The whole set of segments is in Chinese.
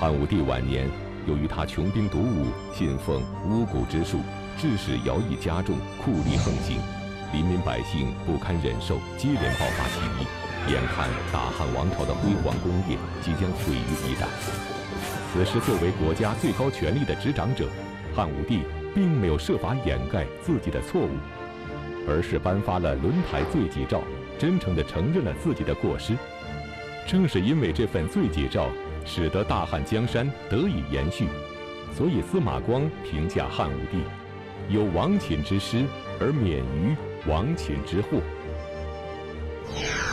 汉武帝晚年，由于他穷兵黩武，信奉巫蛊之术，致使徭役加重，酷吏横行，黎民百姓不堪忍受，接连爆发起义，眼看大汉王朝的辉煌功业即将毁于一旦。此时，作为国家最高权力的执掌者，汉武帝并没有设法掩盖自己的错误，而是颁发了轮台罪己诏，真诚地承认了自己的过失。正是因为这份罪己诏，使得大汉江山得以延续，所以司马光评价汉武帝有亡秦之师而免于亡秦之祸。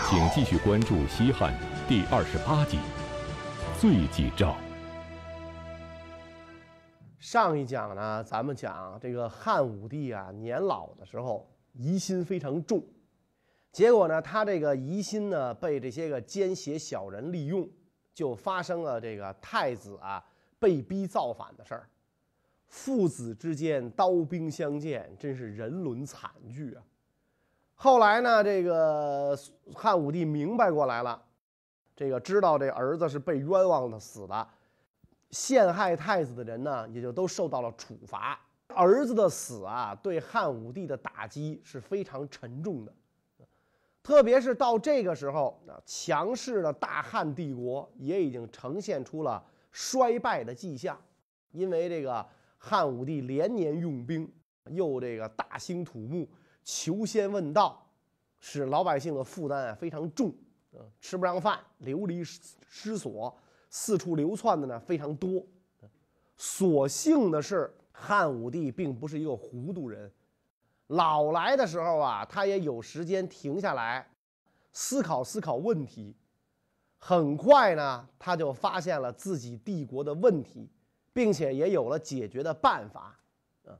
请继续关注《西汉》第二十八集《罪己诏》。上一讲呢，咱们讲这个汉武帝啊，年老的时候疑心非常重，结果呢，他这个疑心呢被这些个奸邪小人利用，就发生了这个太子啊被逼造反的事儿，父子之间刀兵相见，真是人伦惨剧啊。后来呢，这个汉武帝明白过来了，这个知道这儿子是被冤枉的死的。陷害太子的人呢，也就都受到了处罚。儿子的死啊，对汉武帝的打击是非常沉重的。特别是到这个时候，啊，强势的大汉帝国也已经呈现出了衰败的迹象。因为这个汉武帝连年用兵，又这个大兴土木、求仙问道，使老百姓的负担啊非常重，吃不上饭，流离失所。四处流窜的呢非常多，所幸的是汉武帝并不是一个糊涂人，老来的时候啊，他也有时间停下来思考思考问题。很快呢，他就发现了自己帝国的问题，并且也有了解决的办法。啊，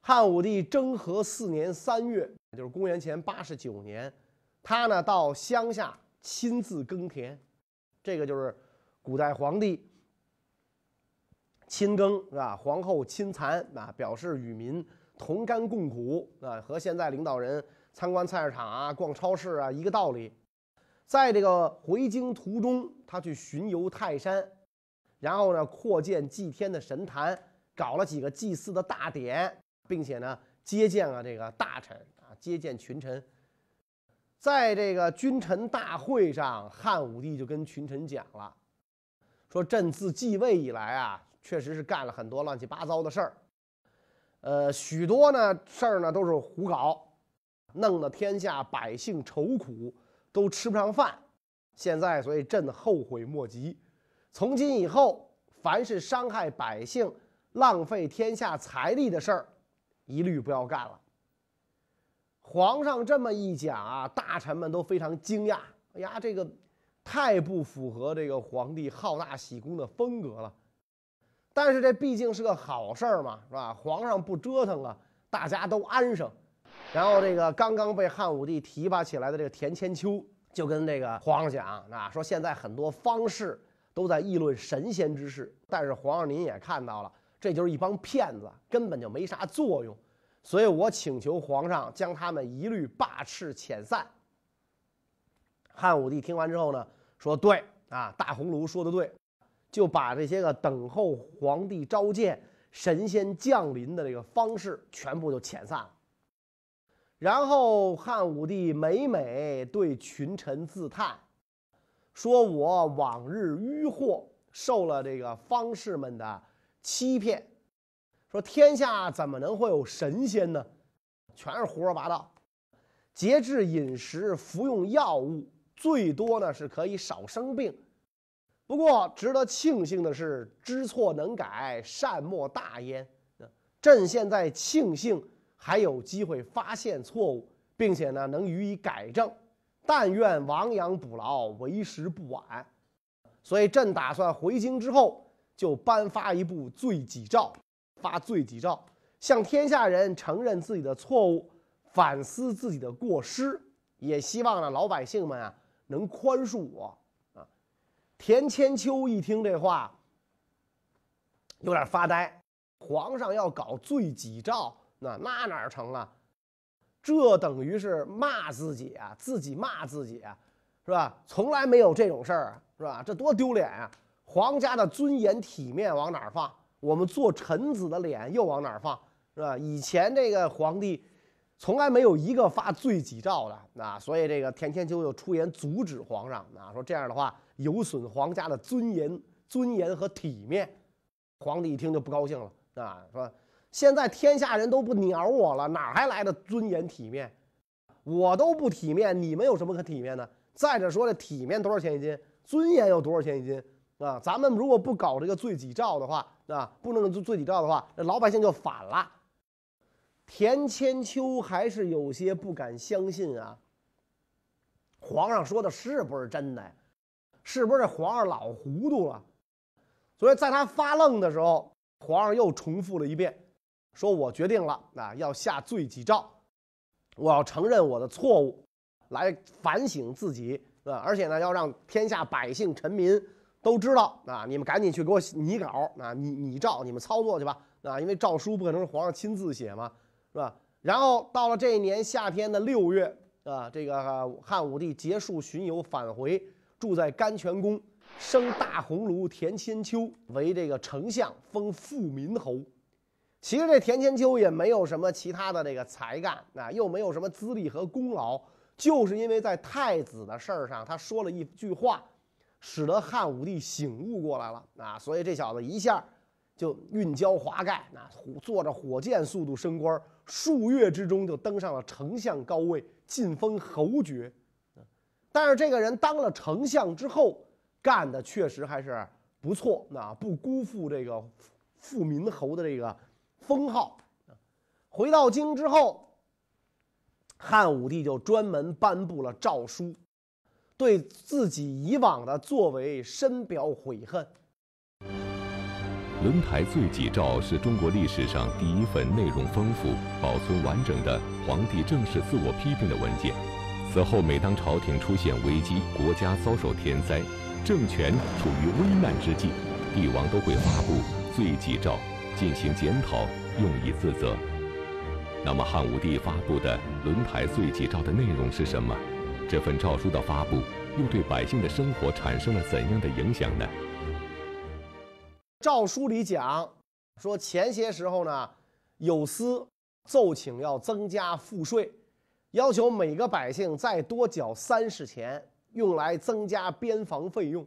汉武帝征和四年三月，就是公元前八十九年，他呢到乡下亲自耕田，这个就是。古代皇帝亲耕是吧？皇后亲蚕啊，表示与民同甘共苦啊，和现在领导人参观菜市场啊、逛超市啊一个道理。在这个回京途中，他去巡游泰山，然后呢扩建祭天的神坛，搞了几个祭祀的大典，并且呢接见了这个大臣啊，接见群臣。在这个君臣大会上，汉武帝就跟群臣讲了。说朕自继位以来啊，确实是干了很多乱七八糟的事儿，呃，许多呢事儿呢都是胡搞，弄得天下百姓愁苦，都吃不上饭。现在，所以朕后悔莫及。从今以后，凡是伤害百姓、浪费天下财力的事儿，一律不要干了。皇上这么一讲啊，大臣们都非常惊讶。哎呀，这个。太不符合这个皇帝好大喜功的风格了，但是这毕竟是个好事儿嘛，是吧？皇上不折腾了，大家都安生。然后这个刚刚被汉武帝提拔起来的这个田千秋就跟这个皇上讲啊，说现在很多方士都在议论神仙之事，但是皇上您也看到了，这就是一帮骗子，根本就没啥作用。所以我请求皇上将他们一律罢斥遣散。汉武帝听完之后呢？说对啊，大红炉说的对，就把这些个等候皇帝召见、神仙降临的这个方式全部就遣散了。然后汉武帝每每对群臣自叹，说我往日迂惑，受了这个方士们的欺骗，说天下怎么能会有神仙呢？全是胡说八道，节制饮食，服用药物。最多呢是可以少生病，不过值得庆幸的是，知错能改，善莫大焉。朕现在庆幸还有机会发现错误，并且呢能予以改正。但愿亡羊补牢，为时不晚。所以朕打算回京之后就颁发一部罪己诏，发罪己诏，向天下人承认自己的错误，反思自己的过失，也希望呢老百姓们啊。能宽恕我！田千秋一听这话，有点发呆。皇上要搞罪己诏，那那哪成啊？这等于是骂自己啊，自己骂自己啊，是吧？从来没有这种事儿啊，是吧？这多丢脸啊！皇家的尊严体面往哪儿放？我们做臣子的脸又往哪儿放？是吧？以前这个皇帝从来没有一个发罪己诏的啊，所以这个田千秋就出言阻止皇上啊，说这样的话有损皇家的尊严、尊严和体面。皇帝一听就不高兴了啊，说现在天下人都不鸟我了，哪还来的尊严体面？我都不体面，你们有什么可体面的？再者说，这体面多少钱一斤？尊严有多少钱一斤？啊，咱们如果不搞这个罪己诏的话，啊，不能做罪己诏的话，那老百姓就反了。田千秋还是有些不敢相信啊。皇上说的是不是真的呀？是不是这皇上老糊涂了？所以在他发愣的时候，皇上又重复了一遍，说我决定了啊，要下罪己诏。我要承认我的错误，来反省自己，啊，而且呢，要让天下百姓臣民都知道啊！你们赶紧去给我拟稿啊，拟拟诏，你们操作去吧，啊！因为诏书不可能是皇上亲自写嘛，是吧？然后到了这一年夏天的六月，啊，这个汉武帝结束巡游返回，住在甘泉宫，升大鸿胪田千秋为这个丞相，封富民侯。其实这田千秋也没有什么其他的这个才干啊，又没有什么资历和功劳，就是因为在太子的事儿上，他说了一句话，使得汉武帝醒悟过来了啊，所以这小子一下就运交华盖，那啊，坐着火箭速度升官，数月之中就登上了丞相高位，晋封侯爵。但是这个人当了丞相之后，干的确实还是不错，那不辜负这个富民侯的这个。封号，回到京之后，汉武帝就专门颁布了诏书，对自己以往的作为深表悔恨。轮台罪己诏是中国历史上第一份内容丰富、保存完整的皇帝正式自我批评的文件。此后，每当朝廷出现危机、国家遭受天灾、政权处于危难之际，帝王都会发布罪己诏。进行检讨，用以自责。那么，汉武帝发布的轮台罪己诏的内容是什么？这份诏书的发布又对百姓的生活产生了怎样的影响呢？诏书里讲说，前些时候呢，有司奏请要增加赋税，要求每个百姓再多缴三十钱，用来增加边防费用。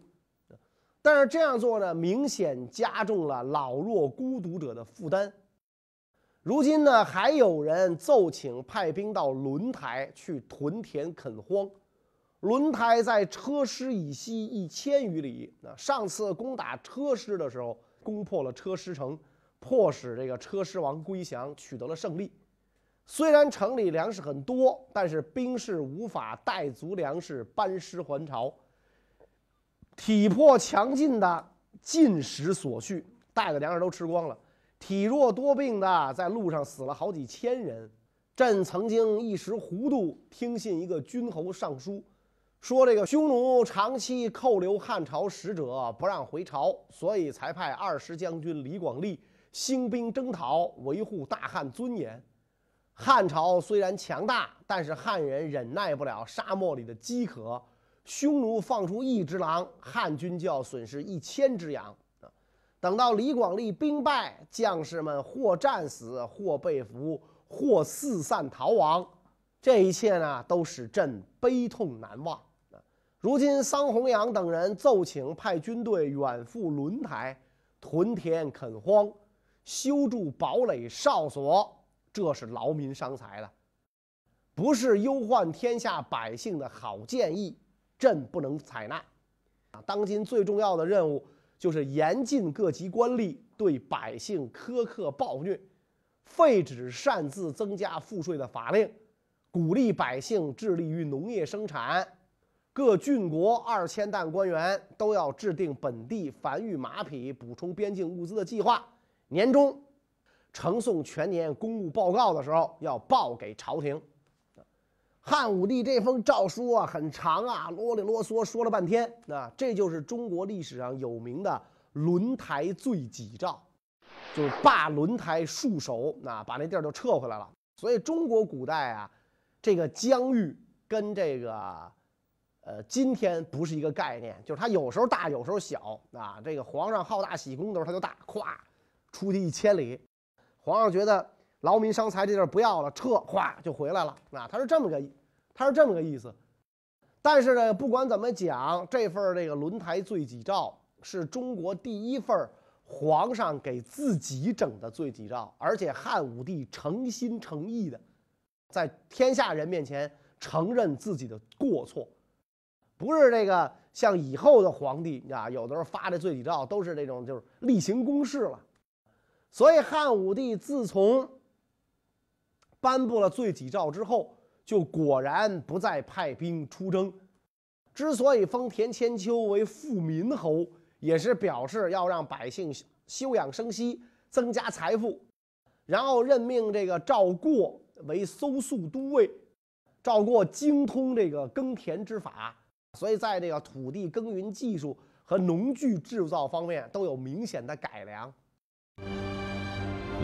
但是这样做呢，明显加重了老弱孤独者的负担。如今呢，还有人奏请派兵到轮台去屯田垦荒。轮台在车师以西一千余里。那上次攻打车师的时候，攻破了车师城，迫使这个车师王归降，取得了胜利。虽然城里粮食很多，但是兵士无法带足粮食班师还朝。体魄强劲的进食所需，带的粮食都吃光了；体弱多病的在路上死了好几千人。朕曾经一时糊涂，听信一个君侯上书，说这个匈奴长期扣留汉朝使者，不让回朝，所以才派二十将军李广利兴兵征讨，维护大汉尊严。汉朝虽然强大，但是汉人忍耐不了沙漠里的饥渴。匈奴放出一只狼，汉军就要损失一千只羊啊！等到李广利兵败，将士们或战死，或被俘，或四散逃亡，这一切呢，都使朕悲痛难忘啊！如今桑弘羊等人奏请派军队远赴轮台，屯田垦荒，修筑堡垒哨所，这是劳民伤财的，不是忧患天下百姓的好建议。朕不能采纳，啊，当今最重要的任务就是严禁各级官吏对百姓苛刻暴虐，废止擅自增加赋税的法令，鼓励百姓致力于农业生产。各郡国二千担官员都要制定本地繁育马匹、补充边境物资的计划。年终呈送全年公务报告的时候，要报给朝廷。汉武帝这封诏书啊，很长啊，啰里啰嗦说了半天。那这就是中国历史上有名的轮台罪己诏，就是罢轮台戍守，那把那地儿就撤回来了。所以中国古代啊，这个疆域跟这个呃，今天不是一个概念，就是它有时候大，有时候小啊。这个皇上好大喜功的时候，他就大，咵出去一千里；皇上觉得劳民伤财这地儿不要了，撤，哗就回来了啊。他是这么个，他是这么个意思。但是呢，不管怎么讲，这份这个轮台罪己诏是中国第一份皇上给自己整的罪己诏，而且汉武帝诚心诚意的在天下人面前承认自己的过错，不是这个像以后的皇帝啊，有的时候发这罪己诏都是那种就是例行公事了。所以汉武帝自从颁布了罪己诏之后。就果然不再派兵出征。之所以封田千秋为富民侯，也是表示要让百姓休养生息，增加财富。然后任命这个赵过为搜粟都尉，赵过精通这个耕田之法，所以在这个土地耕耘技术和农具制造方面都有明显的改良。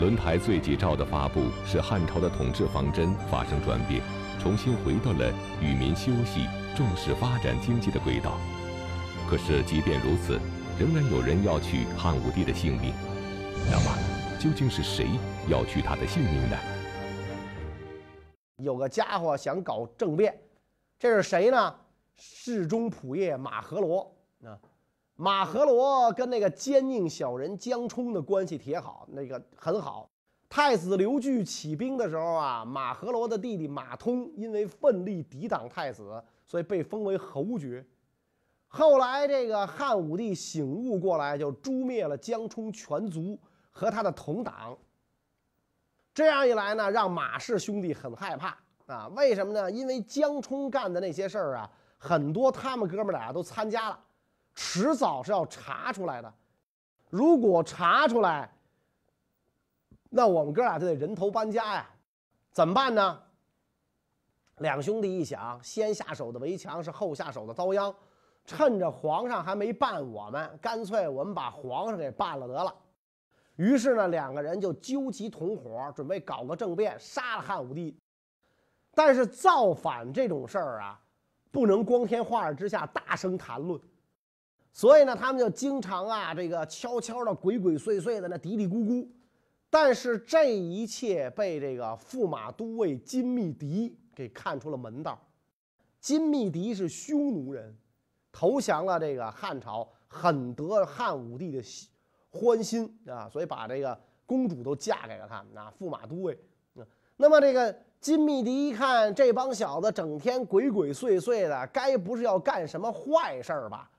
轮台罪己诏的发布，使汉朝的统治方针发生转变。重新回到了与民休息、重视发展经济的轨道。可是，即便如此，仍然有人要取汉武帝的性命。那么，究竟是谁要取他的性命呢？有个家伙想搞政变，这是谁呢？侍中仆射马和罗！马和罗跟那个奸佞小人江充的关系铁好，那个很好。太子刘据起兵的时候啊，马和罗的弟弟马通因为奋力抵挡太子，所以被封为侯爵。后来这个汉武帝醒悟过来，就诛灭了江充全族和他的同党。这样一来呢，让马氏兄弟很害怕啊。为什么呢？因为江充干的那些事儿啊，很多他们哥们俩都参加了，迟早是要查出来的。如果查出来，那我们哥俩就得人头搬家呀，怎么办呢？两兄弟一想，先下手的围墙是后下手的遭殃，趁着皇上还没办我们，干脆我们把皇上给办了得了。于是呢，两个人就纠集同伙，准备搞个政变，杀了汉武帝。但是造反这种事儿啊，不能光天化日之下大声谈论，所以呢，他们就经常啊，这个悄悄的、鬼鬼祟祟的，那嘀嘀咕咕。但是这一切被这个驸马都尉金密迪给看出了门道。金密迪是匈奴人，投降了这个汉朝，很得汉武帝的欢心啊，所以把这个公主都嫁给了他们。啊，驸马都尉。那么这个金密迪一看这帮小子整天鬼鬼祟祟的，该不是要干什么坏事儿吧？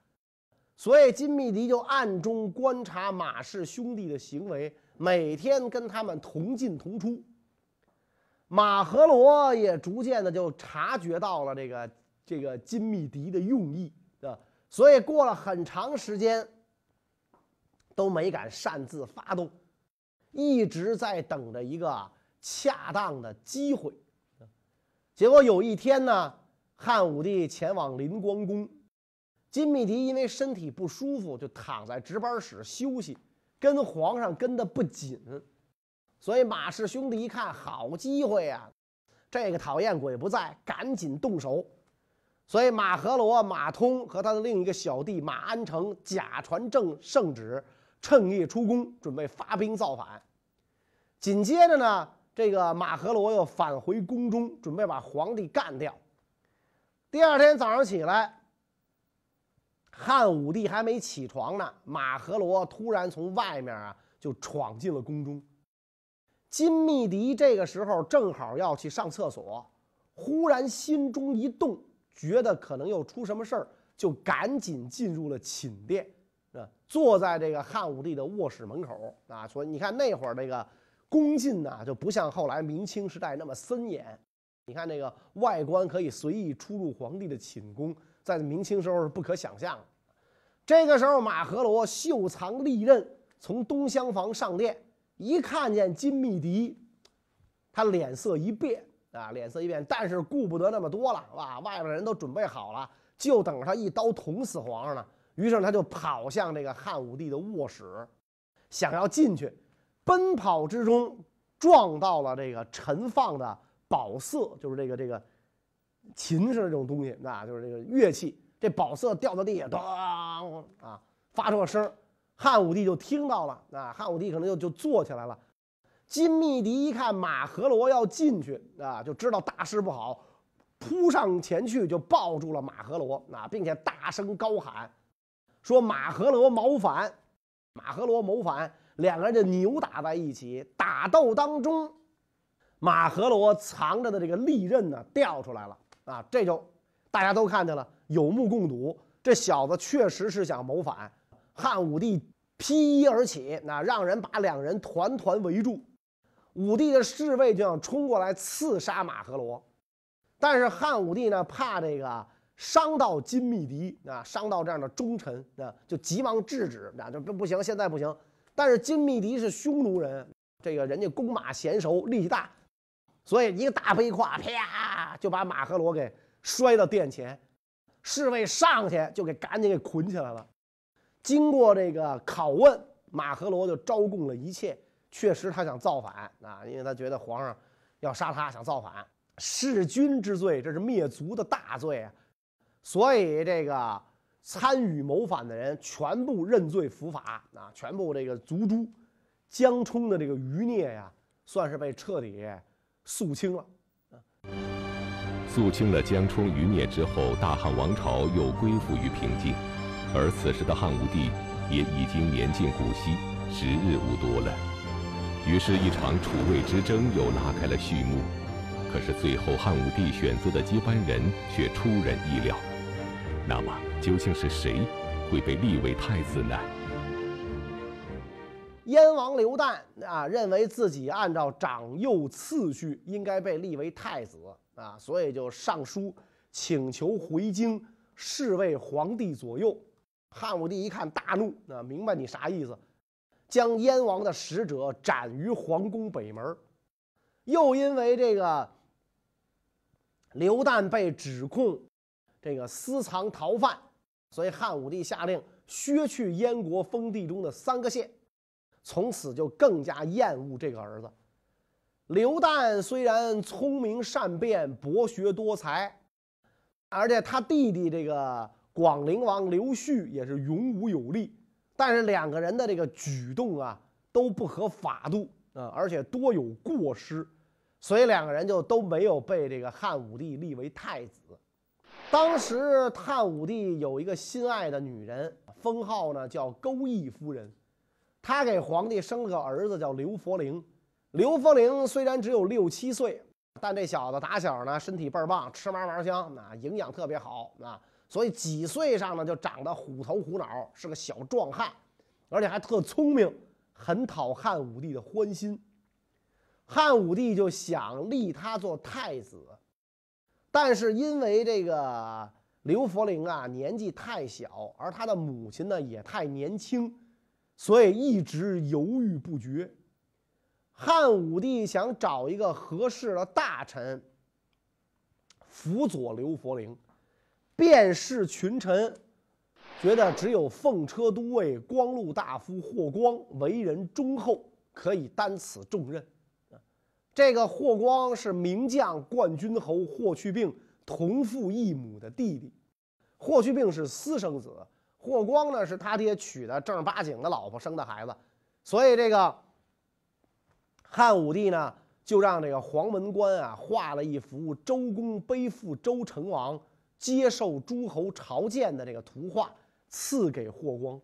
所以金密迪就暗中观察马氏兄弟的行为。每天跟他们同进同出，马和罗也逐渐的就察觉到了这个这个金密迪的用意啊，所以过了很长时间都没敢擅自发动，一直在等着一个恰当的机会。结果有一天呢，汉武帝前往临光宫，金密迪因为身体不舒服，就躺在值班室休息。跟皇上跟的不紧，所以马氏兄弟一看好机会呀，这个讨厌鬼不在，赶紧动手。所以马和罗、马通和他的另一个小弟马安成假传正圣旨，趁夜出宫，准备发兵造反。紧接着呢，这个马和罗又返回宫中，准备把皇帝干掉。第二天早上起来。汉武帝还没起床呢，马和罗突然从外面啊就闯进了宫中。金密迪这个时候正好要去上厕所，忽然心中一动，觉得可能又出什么事儿，就赶紧进入了寝殿，啊，坐在这个汉武帝的卧室门口啊。所以你看那会儿这个宫禁呢，就不像后来明清时代那么森严。你看那个外观可以随意出入皇帝的寝宫。在明清时候是不可想象的。这个时候，马和罗袖藏利刃，从东厢房上殿，一看见金密迪，他脸色一变啊，脸色一变，但是顾不得那么多了，哇，外边人都准备好了，就等着他一刀捅死皇上呢。于是他就跑向这个汉武帝的卧室，想要进去，奔跑之中撞到了这个陈放的宝色，就是这个这个琴似的这种东西，那就是这个乐器。这宝色掉到地下，当啊，发出了声汉武帝就听到了，啊，汉武帝可能就就坐起来了。金密迪一看马和罗要进去，啊，就知道大事不好，扑上前去就抱住了马和罗，啊，并且大声高喊，说马和罗谋反，马和罗谋反，两个人就扭打在一起。打斗当中，马和罗藏着的这个利刃呢掉出来了，啊，这就大家都看见了。有目共睹，这小子确实是想谋反。汉武帝披衣而起，那让人把两人团团围住。武帝的侍卫就想冲过来刺杀马和罗，但是汉武帝呢，怕这个伤到金密迪啊，伤到这样的忠臣啊，就急忙制止，那就不不行，现在不行。但是金密迪是匈奴人，这个人家弓马娴熟，力气大，所以一个大背胯，啪就把马和罗给摔到殿前。侍卫上去就给赶紧给捆起来了。经过这个拷问，马和罗就招供了一切，确实他想造反啊，因为他觉得皇上要杀他，想造反，弑君之罪，这是灭族的大罪啊。所以这个参与谋反的人全部认罪伏法啊，全部这个族诛。江充的这个余孽呀，算是被彻底肃清了。肃清了江充余孽之后，大汉王朝又归附于平静，而此时的汉武帝也已经年近古稀，时日无多了。于是，一场楚魏之争又拉开了序幕。可是，最后汉武帝选择的接班人却出人意料。那么，究竟是谁会被立为太子呢？燕王刘旦啊，认为自己按照长幼次序应该被立为太子。啊，所以就上书请求回京侍卫皇帝左右。汉武帝一看大怒，啊，明白你啥意思，将燕王的使者斩于皇宫北门。又因为这个刘旦被指控这个私藏逃犯，所以汉武帝下令削去燕国封地中的三个县，从此就更加厌恶这个儿子。刘旦虽然聪明善辩、博学多才，而且他弟弟这个广陵王刘旭也是勇武有力，但是两个人的这个举动啊都不合法度啊，而且多有过失，所以两个人就都没有被这个汉武帝立为太子。当时汉武帝有一个心爱的女人，封号呢叫钩弋夫人，他给皇帝生了个儿子叫刘弗陵。刘弗陵虽然只有六七岁，但这小子打小呢身体倍儿棒，吃嘛嘛香，啊营养特别好啊，所以几岁上呢就长得虎头虎脑，是个小壮汉，而且还特聪明，很讨汉武帝的欢心。汉武帝就想立他做太子，但是因为这个刘弗陵啊年纪太小，而他的母亲呢也太年轻，所以一直犹豫不决。汉武帝想找一个合适的大臣辅佐刘弗陵，便是群臣觉得只有奉车都尉光禄大夫霍光为人忠厚，可以担此重任。这个霍光是名将冠军侯霍去病同父异母的弟弟，霍去病是私生子，霍光呢是他爹娶的正儿八经的老婆生的孩子，所以这个。汉武帝呢，就让这个黄门官啊画了一幅周公背负周成王接受诸侯朝见的这个图画，赐给霍光。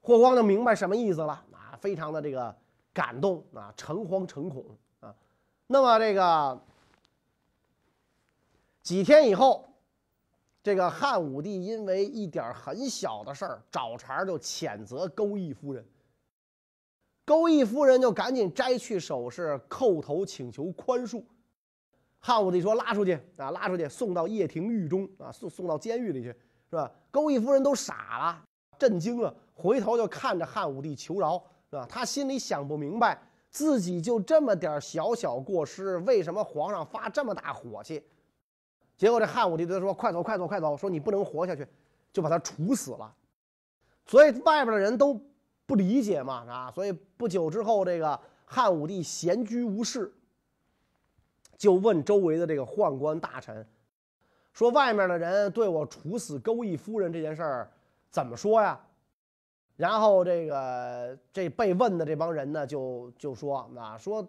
霍光就明白什么意思了啊，非常的这个感动啊，诚惶诚恐啊。那么这个几天以后，这个汉武帝因为一点很小的事儿，找茬就谴责钩弋夫人。钩弋夫人就赶紧摘去首饰，叩头请求宽恕。汉武帝说：“拉出去啊，拉出去，送到掖庭狱中啊，送送到监狱里去，是吧？”钩弋夫人都傻了，震惊了，回头就看着汉武帝求饶，是吧？他心里想不明白，自己就这么点小小过失，为什么皇上发这么大火气？结果这汉武帝对他说：“快走，快走，快走！说你不能活下去，就把他处死了。”所以外边的人都。不理解嘛啊，所以不久之后，这个汉武帝闲居无事，就问周围的这个宦官大臣说外面的人对我处死钩弋夫人这件事儿怎么说呀？然后这个这被问的这帮人呢，就就说啊，说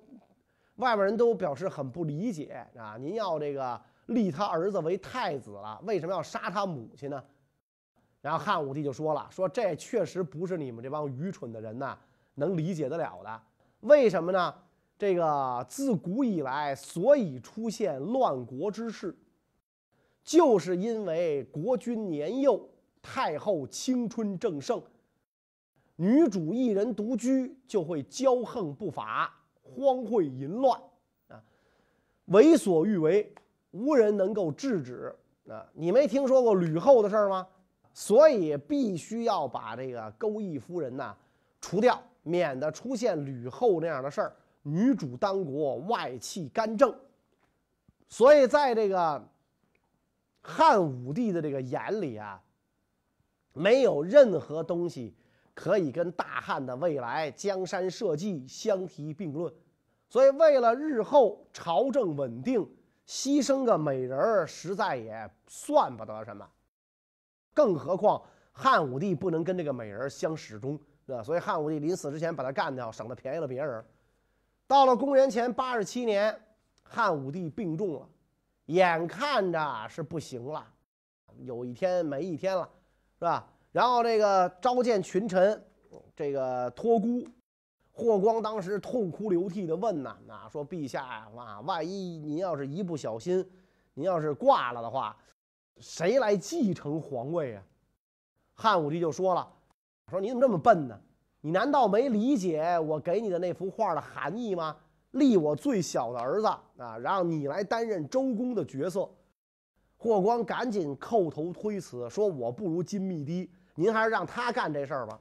外面人都表示很不理解啊，您要这个立他儿子为太子了，为什么要杀他母亲呢？然后汉武帝就说了，说这确实不是你们这帮愚蠢的人呐能理解得了的。为什么呢？这个自古以来，所以出现乱国之事，就是因为国君年幼，太后青春正盛，女主一人独居，就会骄横不法，荒秽淫乱啊，为所欲为，无人能够制止啊。你没听说过吕后的事儿吗？所以必须要把这个钩弋夫人呐除掉，免得出现吕后那样的事儿。女主当国，外戚干政。所以在这个汉武帝的这个眼里啊，没有任何东西可以跟大汉的未来江山社稷相提并论。所以为了日后朝政稳定，牺牲个美人儿，实在也算不得什么。更何况汉武帝不能跟这个美人相始终，对吧？所以汉武帝临死之前把他干掉，省得便宜了别人。到了公元前八十七年，汉武帝病重了，眼看着是不行了，有一天没一天了，是吧？然后这个召见群臣，这个托孤，霍光当时痛哭流涕的问呐，啊，说陛下呀，啊，万一您要是一不小心，您要是挂了的话。谁来继承皇位啊？汉武帝就说了：“说你怎么这么笨呢？你难道没理解我给你的那幅画的含义吗？立我最小的儿子啊，让你来担任周公的角色。”霍光赶紧叩头推辞，说：“我不如金密帝，您还是让他干这事儿吧。”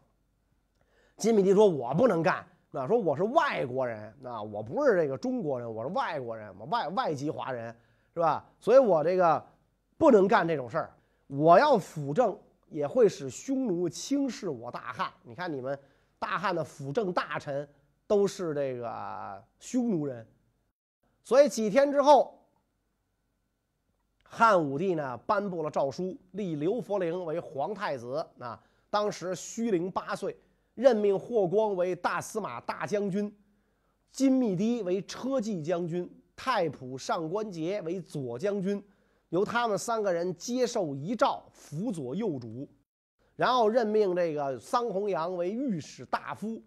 金密帝说：“我不能干，那，说我是外国人，啊，我不是这个中国人，我是外国人，我外外籍华人，是吧？所以我这个。”不能干这种事儿，我要辅政也会使匈奴轻视我大汉。你看你们大汉的辅政大臣都是这个匈奴人，所以几天之后，汉武帝呢颁布了诏书，立刘弗陵为皇太子。啊，当时虚龄八岁，任命霍光为大司马大将军，金密堤为车骑将军，太仆上官桀为左将军。由他们三个人接受遗诏，辅佐幼主，然后任命这个桑弘羊为御史大夫。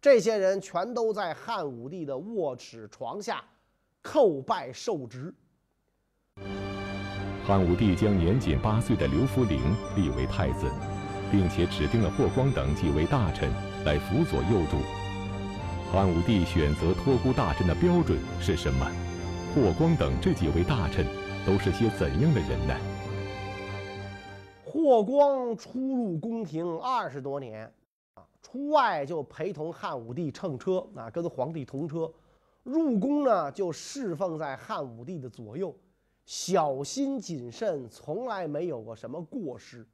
这些人全都在汉武帝的卧室床下叩拜受职。汉武帝将年仅八岁的刘弗陵立为太子，并且指定了霍光等几位大臣来辅佐幼主。汉武帝选择托孤大臣的标准是什么？霍光等这几位大臣。都是些怎样的人呢？霍光出入宫廷二十多年，啊，出外就陪同汉武帝乘车，啊，跟皇帝同车；入宫呢，就侍奉在汉武帝的左右，小心谨慎，从来没有过什么过失。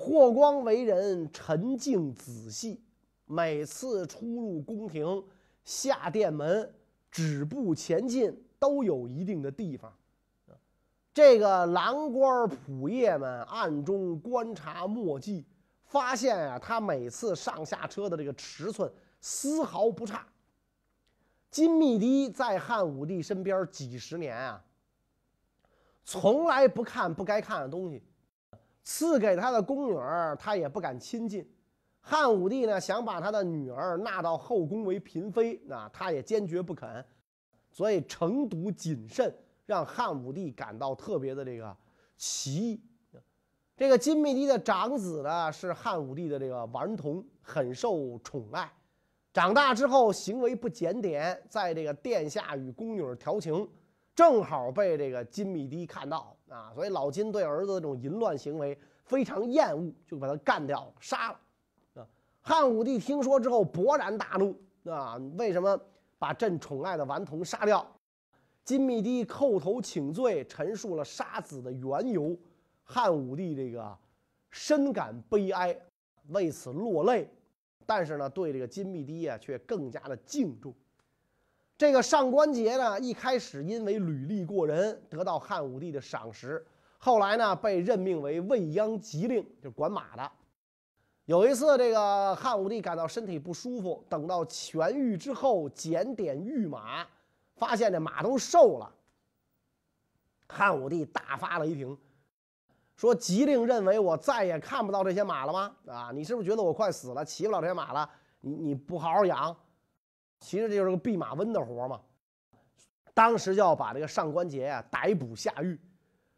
霍光为人沉静仔细，每次出入宫廷、下殿门、止步前进，都有一定的地方。这个郎官仆夜们暗中观察墨迹，发现啊，他每次上下车的这个尺寸丝毫不差。金密堤在汉武帝身边几十年啊，从来不看不该看的东西，赐给他的宫女儿他也不敢亲近。汉武帝呢想把他的女儿纳到后宫为嫔妃，那他也坚决不肯，所以成独谨慎。让汉武帝感到特别的这个奇异。这个金密堤的长子呢是汉武帝的这个顽童，很受宠爱。长大之后行为不检点，在这个殿下与宫女调情，正好被这个金密堤看到啊，所以老金对儿子的这种淫乱行为非常厌恶，就把他干掉了，杀了。啊，汉武帝听说之后勃然大怒啊，为什么把朕宠爱的顽童杀掉？金密堤叩头请罪，陈述了杀子的缘由。汉武帝这个深感悲哀，为此落泪。但是呢，对这个金密堤啊，却更加的敬重。这个上官桀呢，一开始因为履历过人，得到汉武帝的赏识。后来呢，被任命为未央吉令，就管马的。有一次，这个汉武帝感到身体不舒服，等到痊愈之后，检点御马，发现这马都瘦了。汉武帝大发雷霆，说：“吉令认为我再也看不到这些马了吗？啊，你是不是觉得我快死了，骑不了这些马了？你你不好好养，其实这就是个弼马温的活嘛。”当时就要把这个上官桀啊逮捕下狱。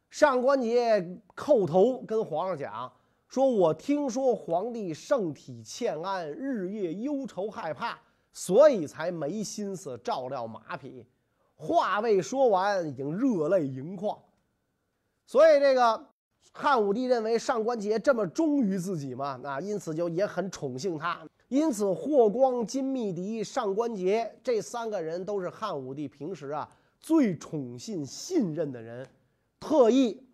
上官桀叩头跟皇上讲说：“我听说皇帝圣体欠安，日夜忧愁害怕，所以才没心思照料马匹。”话未说完，已经热泪盈眶。所以这个汉武帝认为上官桀这么忠于自己嘛，那因此就也很宠幸他。因此，霍光、金密迪、上官桀这三个人都是汉武帝平时啊最宠信、信任的人。特意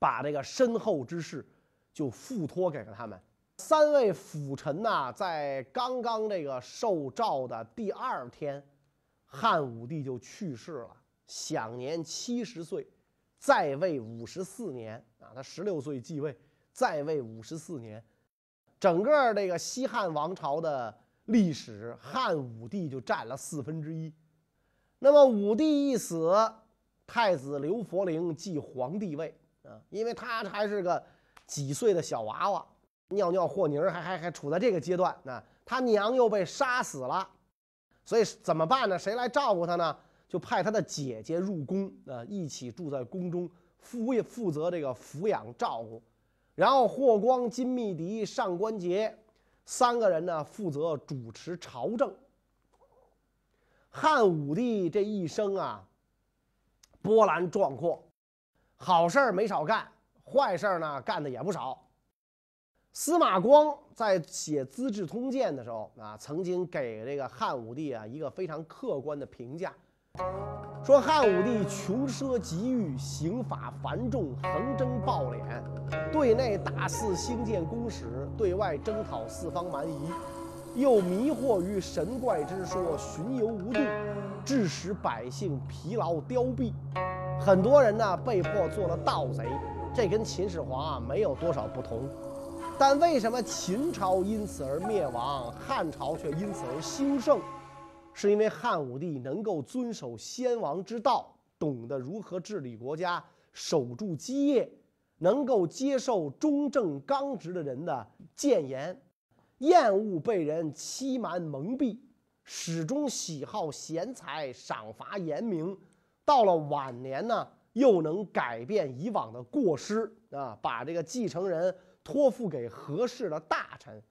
把这个身后之事就付托给了他们三位辅臣呐，在刚刚这个受诏的第二天，汉武帝就去世了，享年七十岁，在位五十四年啊。他十六岁继位，在位五十四年，整个这个西汉王朝的历史，汉武帝就占了四分之一。那么武帝一死。太子刘弗陵继皇帝位啊，因为他还是个几岁的小娃娃，尿尿和泥还还还处在这个阶段那。他娘又被杀死了，所以怎么办呢？谁来照顾他呢？就派他的姐姐入宫啊，一起住在宫中，负负责这个抚养照顾。然后霍光、金密迪、上官桀三个人呢，负责主持朝政。汉武帝这一生啊。波澜壮阔，好事儿没少干，坏事儿呢干的也不少。司马光在写《资治通鉴》的时候啊，曾经给这个汉武帝啊一个非常客观的评价，说汉武帝穷奢极欲，刑法繁重，横征暴敛，对内大肆兴建宫室，对外征讨四方蛮夷，又迷惑于神怪之说，巡游无度。致使百姓疲劳凋敝，很多人呢被迫做了盗贼，这跟秦始皇啊没有多少不同。但为什么秦朝因此而灭亡，汉朝却因此而兴盛？是因为汉武帝能够遵守先王之道，懂得如何治理国家，守住基业，能够接受忠正刚直的人的谏言，厌恶被人欺瞒蒙蔽。始终喜好贤才，赏罚严明。到了晚年呢，又能改变以往的过失啊，把这个继承人托付给合适的大臣。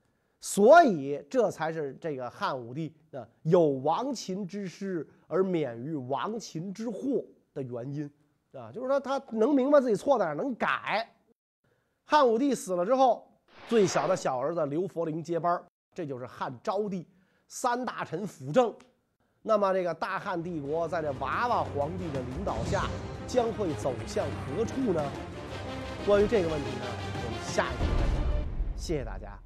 所以，这才是这个汉武帝啊有亡秦之师而免于亡秦之祸的原因啊，就是说他能明白自己错在哪，能改。汉武帝死了之后，最小的小儿子刘弗陵接班，这就是汉昭帝。三大臣辅政，那么这个大汉帝国在这娃娃皇帝的领导下，将会走向何处呢？关于这个问题呢，我们下一集再讲。谢谢大家。